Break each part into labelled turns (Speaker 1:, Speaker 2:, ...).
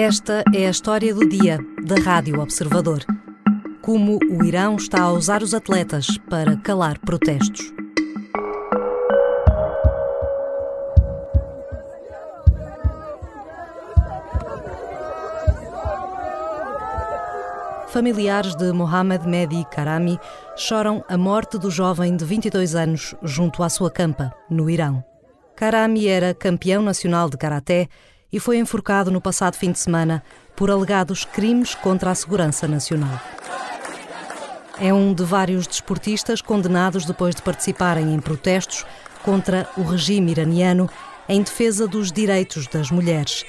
Speaker 1: Esta é a história do dia da Rádio Observador. Como o Irão está a usar os atletas para calar protestos. Familiares de Mohamed Mehdi Karami choram a morte do jovem de 22 anos junto à sua campa, no Irão. Karami era campeão nacional de karaté e foi enforcado no passado fim de semana por alegados crimes contra a segurança nacional. É um de vários desportistas condenados depois de participarem em protestos contra o regime iraniano em defesa dos direitos das mulheres,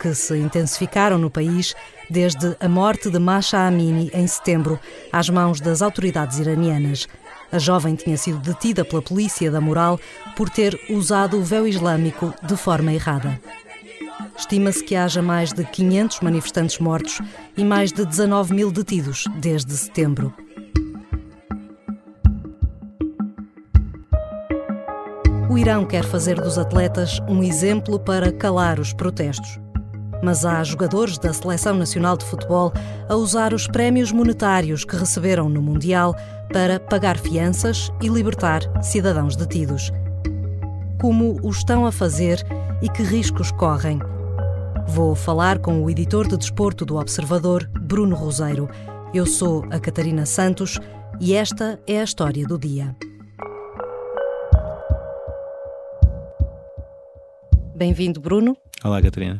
Speaker 1: que se intensificaram no país desde a morte de Masha Amini em setembro, às mãos das autoridades iranianas. A jovem tinha sido detida pela polícia da moral por ter usado o véu islâmico de forma errada. Estima-se que haja mais de 500 manifestantes mortos e mais de 19 mil detidos desde setembro. O Irão quer fazer dos atletas um exemplo para calar os protestos mas há jogadores da Seleção Nacional de Futebol a usar os prémios monetários que receberam no Mundial para pagar fianças e libertar cidadãos detidos. Como o estão a fazer e que riscos correm? Vou falar com o editor de desporto do Observador, Bruno Roseiro. Eu sou a Catarina Santos e esta é a história do dia. Bem-vindo, Bruno.
Speaker 2: Olá, Catarina.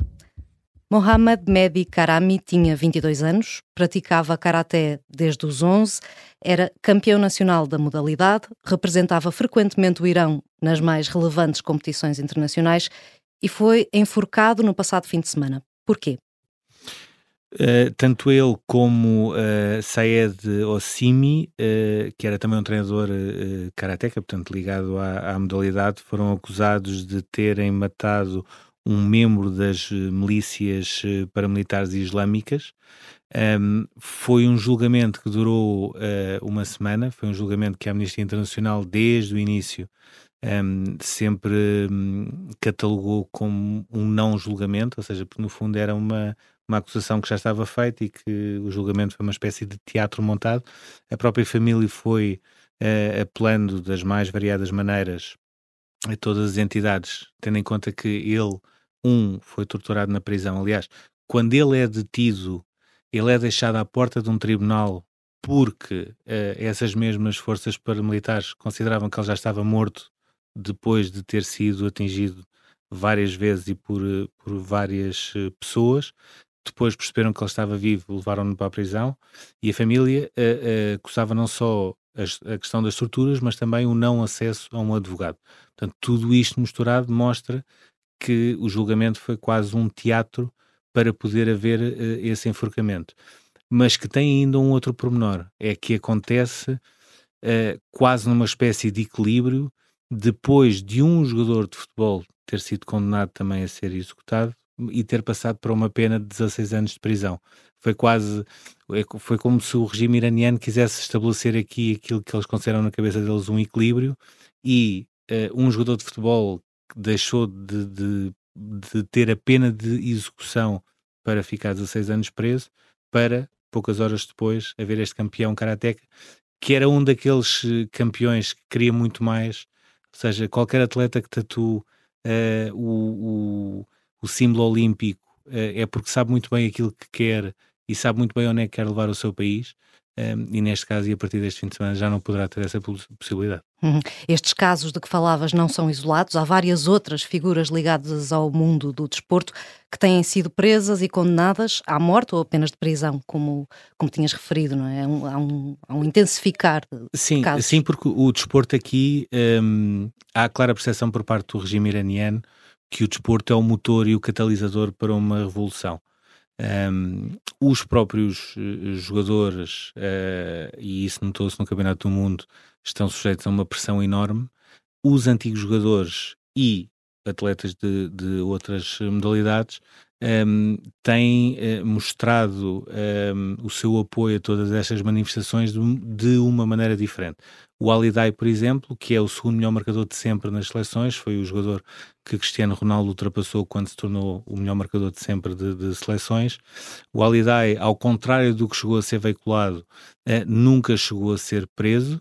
Speaker 1: Mohamed Mehdi Karami tinha 22 anos, praticava karaté desde os 11, era campeão nacional da modalidade, representava frequentemente o Irão nas mais relevantes competições internacionais e foi enforcado no passado fim de semana. Porquê?
Speaker 2: Uh, tanto ele como uh, Saed Ossimi, uh, que era também um treinador uh, karateca, portanto ligado à, à modalidade, foram acusados de terem matado um membro das eh, milícias eh, paramilitares islâmicas. Um, foi um julgamento que durou uma semana, foi um julgamento que a Amnistia Internacional, desde o início, um, sempre um, catalogou como um não julgamento, ou seja, porque no fundo era uma, uma acusação que já estava feita e que o julgamento foi uma espécie de teatro montado. A própria família foi uh, apelando das mais variadas maneiras a todas as entidades, tendo em conta que ele um foi torturado na prisão. Aliás, quando ele é detido, ele é deixado à porta de um tribunal porque uh, essas mesmas forças paramilitares consideravam que ele já estava morto depois de ter sido atingido várias vezes e por, eh, por várias uh, pessoas. Depois perceberam que ele estava vivo, levaram-no para a prisão e a família uh, acusava não só a questão das torturas, mas também o não acesso a um advogado. Portanto, tudo isto misturado mostra que o julgamento foi quase um teatro para poder haver uh, esse enforcamento. Mas que tem ainda um outro pormenor, é que acontece uh, quase numa espécie de equilíbrio depois de um jogador de futebol ter sido condenado também a ser executado e ter passado para uma pena de 16 anos de prisão. Foi quase, é foi como se o regime iraniano quisesse estabelecer aqui aquilo que eles consideram na cabeça deles um equilíbrio e uh, um jogador de futebol deixou de, de, de, ter a pena de execução para ficar 16 anos preso, para poucas horas depois haver este campeão karateca, que era um daqueles eh, campeões que queria muito mais, ou seja, qualquer atleta que tatue uh, o, o, o, símbolo olímpico uh, é porque sabe muito bem aquilo que quer e sabe muito bem onde é que quer levar o seu país um, e neste caso, e a partir deste fim de semana, já não poderá ter essa possibilidade.
Speaker 1: Uhum. Estes casos de que falavas não são isolados, há várias outras figuras ligadas ao mundo do desporto que têm sido presas e condenadas à morte ou apenas de prisão, como, como tinhas referido, não é? Há um, há um, há um intensificar de
Speaker 2: sim,
Speaker 1: casos.
Speaker 2: Sim, porque o desporto aqui, há a clara percepção por parte do regime iraniano que o desporto é o motor e o catalisador para uma revolução. Um, os próprios eh, jogadores, uh, e isso notou-se no Campeonato do Mundo, estão sujeitos a uma pressão enorme. Os antigos jogadores e atletas de, de outras modalidades um, tem uh, mostrado um, o seu apoio a todas estas manifestações de, de, uma maneira diferente. O Alidai, por exemplo, que é o segundo melhor marcador de sempre nas seleções, foi o jogador que Cristiano Ronaldo ultrapassou quando se tornou o melhor marcador de sempre de, de seleções. O Alidai, ao contrário do que chegou a ser veiculado, uh, nunca chegou a ser preso.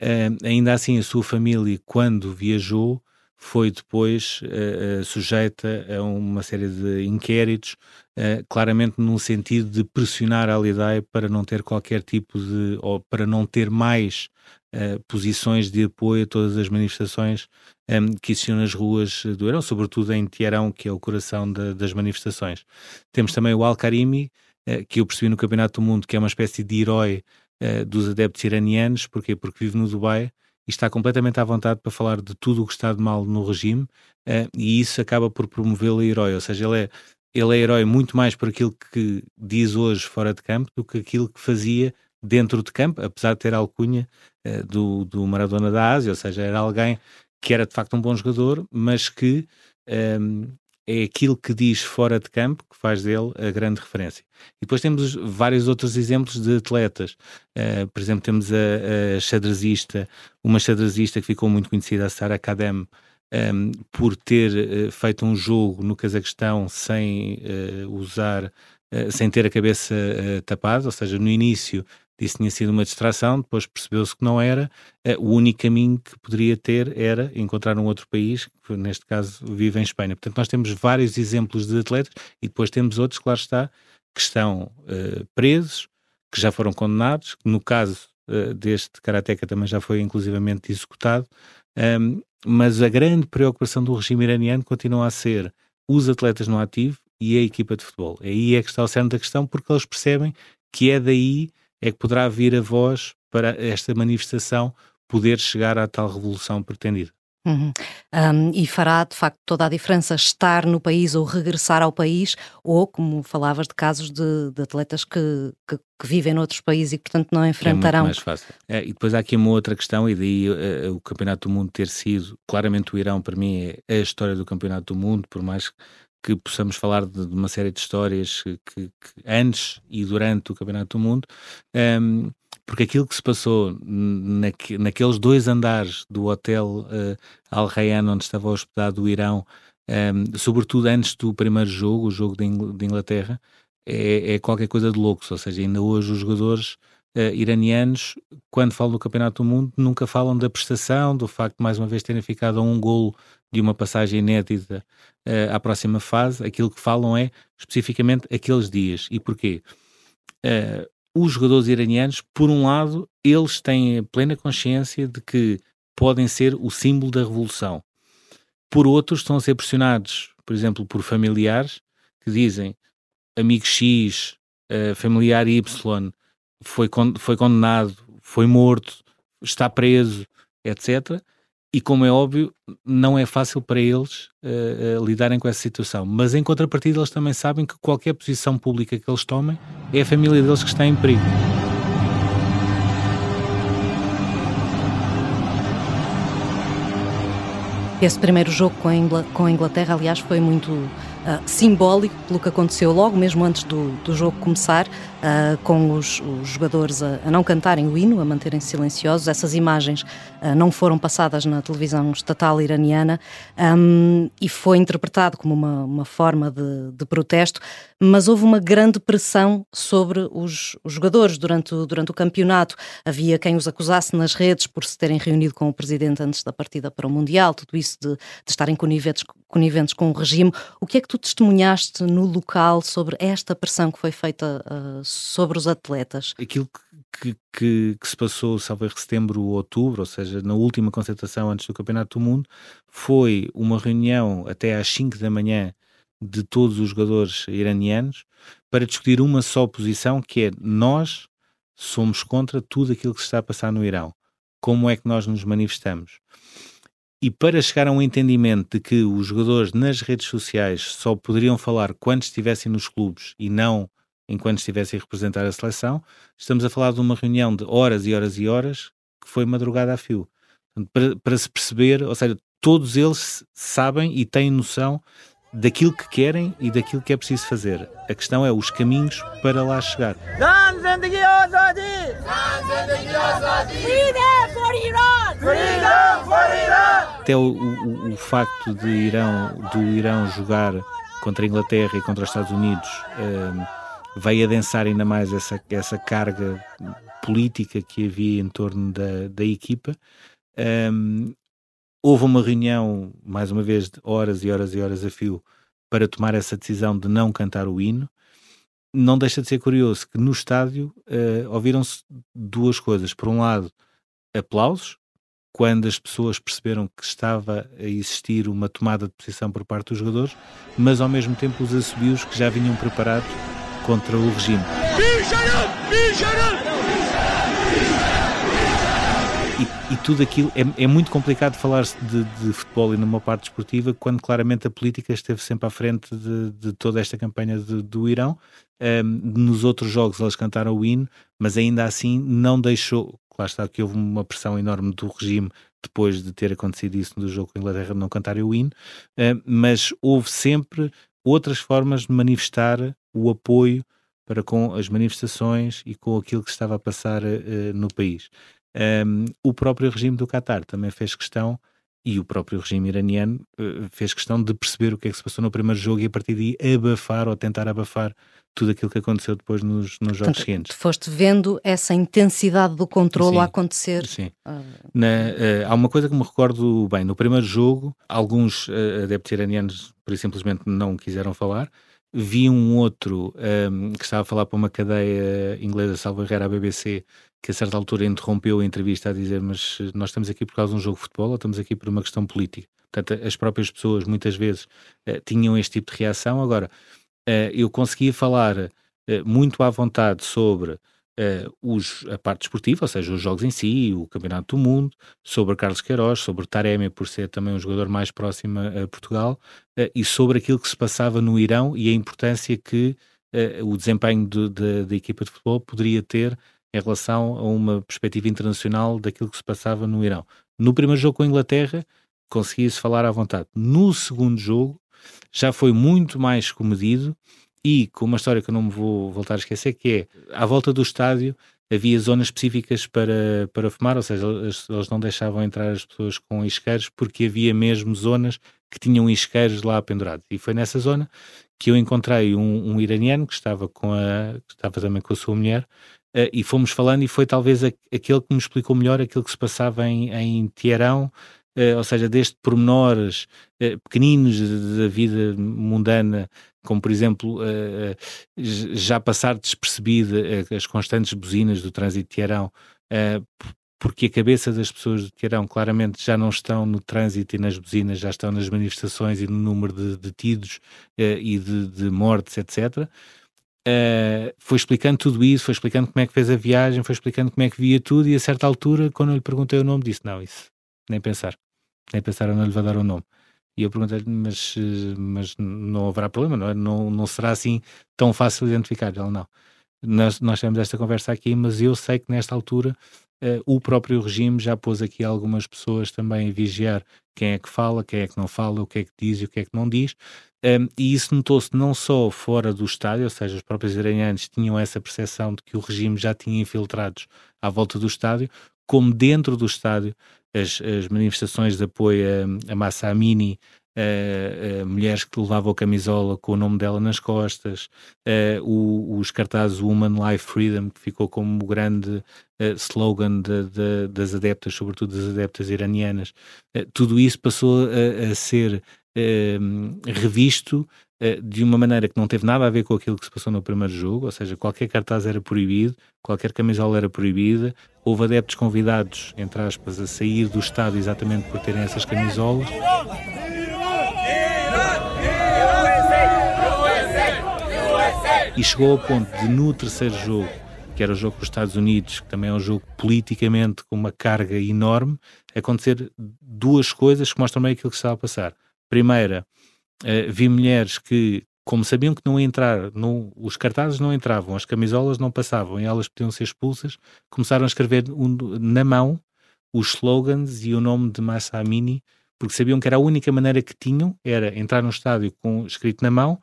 Speaker 2: Uh, ainda assim, a sua família, quando viajou, foi depois uh, uh, sujeita a uma série de inquéritos, uh, claramente num sentido de pressionar a Alidae para não ter qualquer tipo de, ou para não ter mais posições de apoio a todas as manifestações um, que existiam nas ruas do Irão, sobretudo em Teherão, que é o coração das manifestações. Temos também o Al-Karimi, que eu percebi no Campeonato do Mundo, que é uma espécie de herói dos adeptos iranianos, porquê? Porque vive no Dubai, e está completamente à vontade para falar de tudo o que está de mal no regime uh, e isso acaba por promovê-lo a herói, ou seja, ele é, ele é herói muito mais por aquilo que diz hoje fora de campo do que aquilo que fazia dentro de campo, apesar de ter a alcunha uh, do, do Maradona da Ásia, ou seja, era alguém que era de facto um bom jogador, mas que um, ehm, é aquilo que diz fora de campo que faz dele a grande referência. E depois temos vários outros exemplos de atletas. Uh, por exemplo, temos a, a xadrezista, uma xadrezista que ficou muito conhecida, a Sara Kadem, um, ehm, por ter uh, feito um jogo no Cazaquistão sem uh, usar, sem ter a cabeça tapada, ou seja, no início que tinha sido uma distração, depois percebeu-se que não era. Eh, o único caminho que poderia ter era encontrar um outro país, que neste caso vive em Espanha. Portanto, nós temos vários exemplos de atletas e depois temos outros, claro está, que estão uh, presos, que já foram condenados, no caso uh, deste karateca também já foi inclusivamente executado, um, mas a grande preocupação do regime iraniano continua a ser os atletas no ativo e a equipa de futebol. Aí é que está o centro da questão, porque eles percebem que é daí é que poderá vir a voz para esta manifestação poder chegar à tal revolução pretendida.
Speaker 1: Uhum. Um, e fará de facto toda a diferença estar no país ou regressar ao país, ou como falavas de casos de, de atletas que, que, que, vivem noutros países e portanto não enfrentarão. É
Speaker 2: muito mais fácil. É, e depois há aqui uma outra questão, e daí uh, o Campeonato do Mundo ter sido, claramente o Irão para mim é a história do Campeonato do Mundo, por mais que possamos falar de, de uma série de histórias que, que, antes e durante o Campeonato do Mundo, um, porque aquilo que se passou naque, naqueles dois andares do hotel uh, Al Rayyan, onde estava hospedado o Irão, um, sobretudo antes do primeiro jogo, o jogo de, Ingl de Inglaterra, é, é, qualquer coisa de loucos. Ou seja, ainda hoje os jogadores uh, iranianos, quando falam do Campeonato do Mundo, nunca falam da prestação, do facto de mais uma vez terem ficado a um golo de uma passagem inédita uh, à próxima fase, aquilo que falam é especificamente aqueles dias. E porquê? Uh, os jogadores iranianos, por um lado, eles têm plena consciência de que podem ser o símbolo da revolução. Por outro, estão a ser pressionados, por exemplo, por familiares que dizem amigo X, uh, familiar Y, foi, con foi condenado, foi morto, está preso, etc e como é óbvio, não é fácil para eles uh, uh, lidarem com essa situação. Mas em contrapartida, eles também sabem que qualquer posição pública que eles tomem é a família deles que está em perigo.
Speaker 1: Esse primeiro jogo com a Inglaterra, aliás, foi muito uh, simbólico pelo que aconteceu logo mesmo antes do, do jogo começar, uh, com os, os jogadores a, a, não cantarem o hino, a manterem-se silenciosos. Essas imagens não foram passadas na televisão estatal iraniana um, e foi interpretado como uma, uma forma de, de, protesto, mas houve uma grande pressão sobre os, os jogadores durante o, durante o campeonato. Havia quem os acusasse nas redes por se terem reunido com o presidente antes da partida para o Mundial, tudo isso de, de estarem coniventes, coniventes com o regime. O que é que tu testemunhaste no local sobre esta pressão que foi feita uh, sobre os atletas?
Speaker 2: Aquilo que, que, que se passou, salvo em setembro ou outubro, ou seja, na última concentração antes do Campeonato do Mundo, foi uma reunião até às 5 da manhã de todos os jogadores iranianos para discutir uma só posição, que é nós somos contra tudo aquilo que se está a passar no Irão. Como é que nós nos manifestamos? E para chegar a um entendimento de que os jogadores nas redes sociais só poderiam falar quando estivessem nos clubes e não enquanto estivessem a representar a seleção, estamos a falar de uma reunião de horas e horas e horas que foi madrugada a fio. Para, para se perceber, ou seja, todos eles sabem e têm noção daquilo que querem e daquilo que é preciso fazer. A questão é os caminhos para lá chegar. Até o, o, o facto de Irão, do Irão jogar contra a Inglaterra e contra os Estados Unidos um, veio adensar ainda mais essa, essa carga política que havia em torno da, da equipa. Um, houve uma reunião, mais uma vez, de horas e horas e horas a fio, para tomar essa decisão de não cantar o hino. Não deixa de ser curioso que no estádio uh, ouviram-se duas coisas. Por um lado, aplausos, quando as pessoas perceberam que estava a existir uma tomada de posição por parte dos jogadores, mas ao mesmo tempo os assobios que já vinham preparados contra o regime. E, e, tudo aquilo é, é muito complicado falar-se de, de, futebol e numa parte esportiva quando claramente a política esteve sempre à frente de, de toda esta campanha de, do Irão. Um, nos outros jogos eles cantaram o hino, mas ainda assim não deixou. Lá está que houve uma pressão enorme do regime depois de ter acontecido isso no jogo com a Inglaterra não cantarem o hino, mas houve sempre outras formas de manifestar o apoio para com as manifestações e com aquilo que estava a passar uh, no país. Um, o próprio regime do Qatar também fez questão, e o próprio regime iraniano uh, fez questão de perceber o que é que se passou no primeiro jogo e a partir daí abafar ou tentar abafar tudo aquilo que aconteceu depois nos, nos jogos Portanto, seguintes.
Speaker 1: Foste vendo essa intensidade do controle a acontecer.
Speaker 2: Sim. Uh... Na, uh, há uma coisa que me recordo bem. No primeiro jogo, alguns uh, adeptos iranianos, por simplesmente, não quiseram falar. Vi um outro um, que estava a falar para uma cadeia inglesa, salvo errar, a BBC, que a certa altura interrompeu a entrevista a dizer mas eh, nós estamos aqui por causa de um jogo de futebol ou estamos aqui por uma questão política? Portanto, as próprias pessoas muitas vezes uh, tinham este tipo de reação. Agora, uh, eu conseguia falar uh, muito à vontade sobre os, a parte esportiva, ou seja, os jogos em si, o Campeonato do Mundo, sobre Carlos Queiroz, sobre Taremi, por ser também um jogador mais próximo a Portugal, e sobre aquilo que se passava no Irão e a importância que o desempenho de, de, da equipa de futebol poderia ter em relação a uma perspectiva internacional daquilo que se passava no Irão. No primeiro jogo com a Inglaterra, conseguia-se falar à vontade. No segundo jogo, já foi muito mais comedido e com uma história que eu não me vou voltar a esquecer, que é, à volta do estádio havia zonas específicas para, para fumar, ou seja, eles não deixavam entrar as pessoas com isqueiros porque havia mesmo zonas que tinham isqueiros lá pendurados. E foi nessa zona que eu encontrei um, um iraniano que estava, com a, que estava também com a sua mulher uh, e fomos falando e foi talvez a, aquele que me explicou melhor aquilo que se passava em, em Teherão, ou seja, desde pormenores uh, pequeninos da vida mundana, como por exemplo já passar despercebida as constantes buzinas do trânsito de Teherão, porque a cabeça das pessoas de Teherão claramente já não estão no trânsito e nas buzinas, já estão nas manifestações e no número de detidos e de, de mortes, etc. Uh, foi explicando tudo isso, foi explicando como é que fez a viagem, foi explicando como é que via tudo, e a certa altura, quando eu lhe perguntei o nome, disse: Não, isso, nem pensar, nem pensar, eu não lhe vou dar o nome. E eu perguntei-lhe: mas, mas não haverá problema, não, é? não, não será assim tão fácil identificar? Ele: Não, nós, nós temos esta conversa aqui, mas eu sei que nesta altura uh, o próprio regime já pôs aqui algumas pessoas também a vigiar quem é que fala, quem é que não fala, o que é que diz e o que é que não diz. Um, e isso notou-se não só fora do estádio, ou seja, os próprios iranianos tinham essa percepção de que o regime já tinha infiltrados à volta do estádio, como dentro do estádio, as, as manifestações de apoio a, a Massa Amini, Uh, uh, mulheres que levavam a camisola com o nome dela nas costas, uh, o, os cartazes Woman Life Freedom, que ficou como o grande slogan de, de, das adeptas, sobretudo das adeptas iranianas, tudo isso passou a, a ser revisto de uma maneira que não teve nada a ver com aquilo que se passou no primeiro jogo, ou seja, qualquer cartaz era proibido, qualquer camisola era proibida, houve adeptos convidados, entre aspas, a sair do estádio exatamente por terem essas camisolas. E chegou ao ponto de, no terceiro jogo, que era o jogo com os Estados Unidos, que também é um jogo politicamente com uma carga enorme, acontecer duas coisas que mostram meio aquilo que estava a passar. Primeira, uh, vi mulheres que, como sabiam que não ia entrar, não, os cartazes não entravam, as camisolas não passavam e elas podiam ser expulsas, começaram a escrever um, na mão os slogans e o nome de Massa Amini porque sabiam que era a única maneira que tinham, era entrar no estádio com escrito na mão,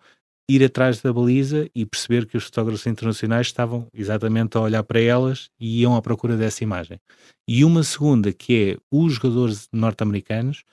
Speaker 2: ir atrás da baliza e perceber que os fotógrafos internacionais estavam exatamente a olhar para elas e iam à procura dessa imagem. E uma segunda, que é os jogadores norte-americanos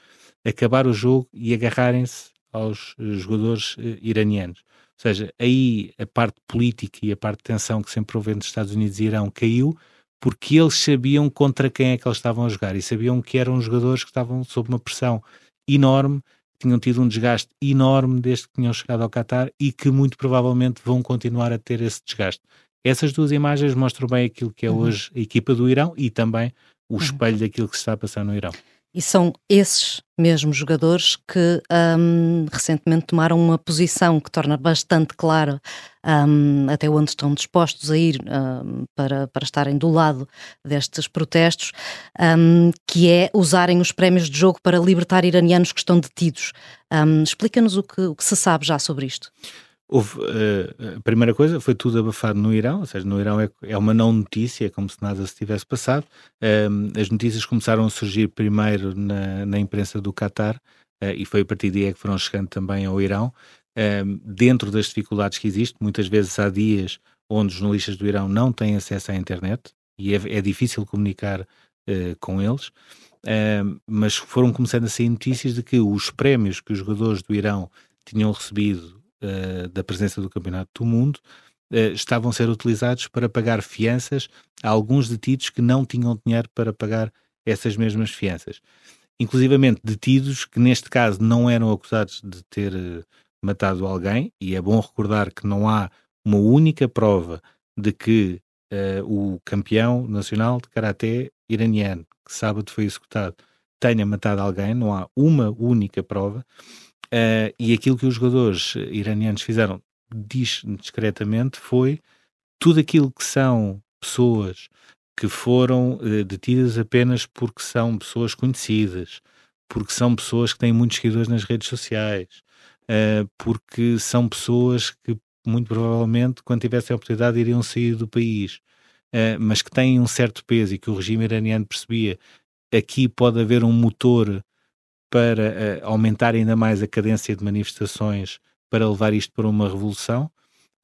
Speaker 2: acabar o jogo e agarrarem-se aos jogadores uh, iranianos. Ou seja, aí a parte política e a parte de tensão que sempre houve entre Estados Unidos e Irão caiu, porque eles sabiam contra quem é que eles estavam a jogar e sabiam que eram jogadores que estavam sob uma pressão enorme, tinham tido um desgaste enorme desde que tinham chegado ao Qatar e que muito provavelmente vão continuar a ter esse desgaste. Essas duas imagens mostram bem aquilo que é uhum. hoje a equipa do Irão e também o uhum. espelho daquilo que se está a passar no Irão.
Speaker 1: E são esses mesmos jogadores que um, recentemente tomaram uma posição que torna bastante clara um, até onde estão dispostos a ir um, para, para estarem do lado destes protestos, hum, que é usarem os prémios de jogo para libertar iranianos que estão detidos. Hum, explica-nos o que, o que se sabe já sobre isto.
Speaker 2: Houve, uh, a primeira coisa foi tudo abafado no Irão, ou seja, no Irão é, é uma não notícia, é como se nada se tivesse passado. Uh, as notícias começaram a surgir primeiro na, na imprensa do Qatar uh, e foi a partir daí é que foram chegando também ao Irão. dentro das dificuldades que existem, muitas vezes há dias onde os jornalistas do Irão não têm acesso à internet e é, é difícil comunicar eh, com eles. mas foram começando a sair notícias de que os prémios que os jogadores do Irão tinham recebido uh, da presença do Campeonato do Mundo uh, estavam a ser utilizados para pagar fianças a alguns detidos que não tinham dinheiro para pagar essas mesmas fianças. Inclusivamente detidos que, neste caso, não eram acusados de ter uh, matado alguém, e é bom recordar que não há uma única prova de que o campeão nacional de karaté iraniano, que sábado foi executado, tenha matado alguém, não há uma única prova. Uh, e aquilo que os jogadores iranianos fizeram diz discretamente foi tudo aquilo que são pessoas que foram uh, detidas apenas porque são pessoas conhecidas, porque são pessoas que têm muitos seguidores nas redes sociais, uh, porque são pessoas que muito provavelmente, quando tivessem a oportunidade, iriam sair do país, mas que têm um certo peso e que o regime iraniano percebia aqui pode haver um motor para uh, aumentar ainda mais a cadência de manifestações para levar isto para uma revolução,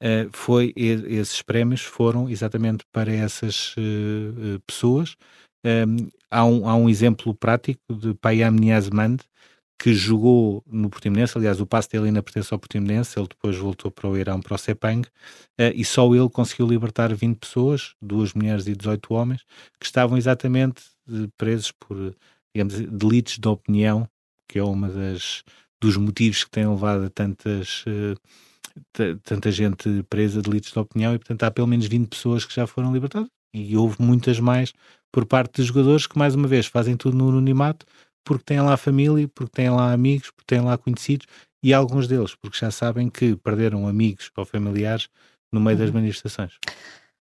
Speaker 2: uh, foi esses prémios foram exatamente para essas uh, pessoas. Um, ehm, há, um, há um exemplo prático de Payam Niazmand, que jogou no Portimonense, aliás o passe dele ainda pertence ao Portimonense, ele depois voltou para o Irão, para o Sepang, e só ele conseguiu libertar 20 pessoas, duas mulheres e 18 homens, que estavam exatamente presos por, digamos, delitos de opinião que é uma das dos motivos que têm levado a tantas uh, tanta gente presa de delitos de opinião e portanto há pelo menos 20 pessoas que já foram libertadas e houve muitas mais por parte dos jogadores que mais uma vez fazem tudo no anonimato porque têm lá família, porque têm lá amigos, porque têm lá conhecidos e alguns deles porque já sabem que perderam amigos ou familiares no meio uhum. das manifestações.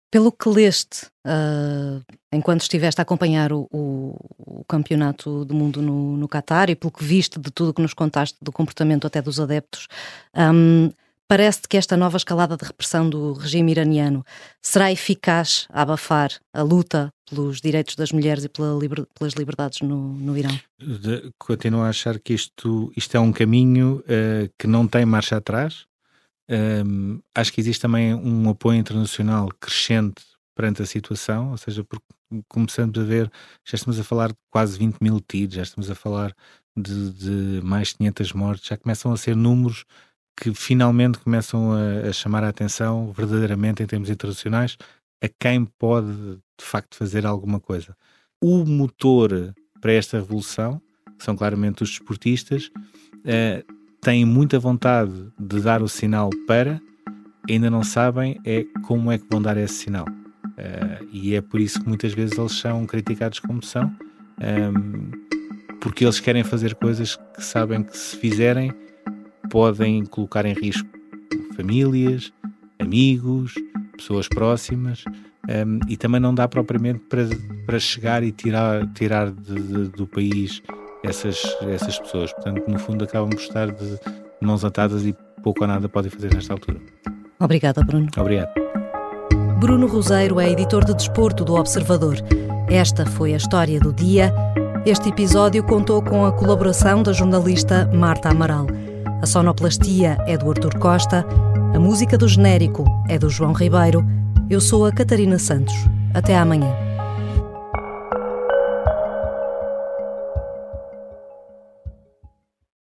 Speaker 1: Pelo que leste, uh, enquanto estiveste a acompanhar o, o, o campeonato do mundo no, no Qatar e pelo que viste de tudo que nos contaste, do comportamento até dos adeptos, um, parece-te que esta nova escalada de repressão do regime iraniano será eficaz a abafar a luta pelos direitos das mulheres e pela liber, pelas liberdades no, no Irão?
Speaker 2: Continuo a achar que isto, isto é um caminho uh, que não tem marcha atrás um, acho que existe também um apoio internacional crescente perante a situação, ou seja, porque começamos a ver, já estamos a falar de quase 20 mil tiros, já estamos a falar de, de mais 500 mortes, já começam a ser números que finalmente começam a, a, chamar a atenção verdadeiramente em termos internacionais a quem pode de facto fazer alguma coisa. O motor para esta revolução, que são claramente os desportistas, uh, têm muita vontade de dar o sinal para, ainda não sabem é como é que vão dar esse sinal. Uh, e é por isso que muitas vezes eles são criticados como são, um, ehm, porque eles querem fazer coisas que sabem que se fizerem podem colocar em risco famílias, amigos, pessoas próximas. Um, ehm, e também não dá propriamente para, para chegar e tirar, tirar de, de, do país essas, essas pessoas. Portanto, no fundo, acabam por estar de mãos atadas e pouco ou nada podem fazer nesta altura.
Speaker 1: Obrigada, Bruno.
Speaker 2: Obrigado.
Speaker 1: Bruno Roseiro é editor de desporto do Observador. Esta foi a história do dia. Este episódio contou com a colaboração da jornalista Marta Amaral. A sonoplastia é do Artur Costa, a música do genérico é do João Ribeiro. Eu sou a Catarina Santos. Até amanhã.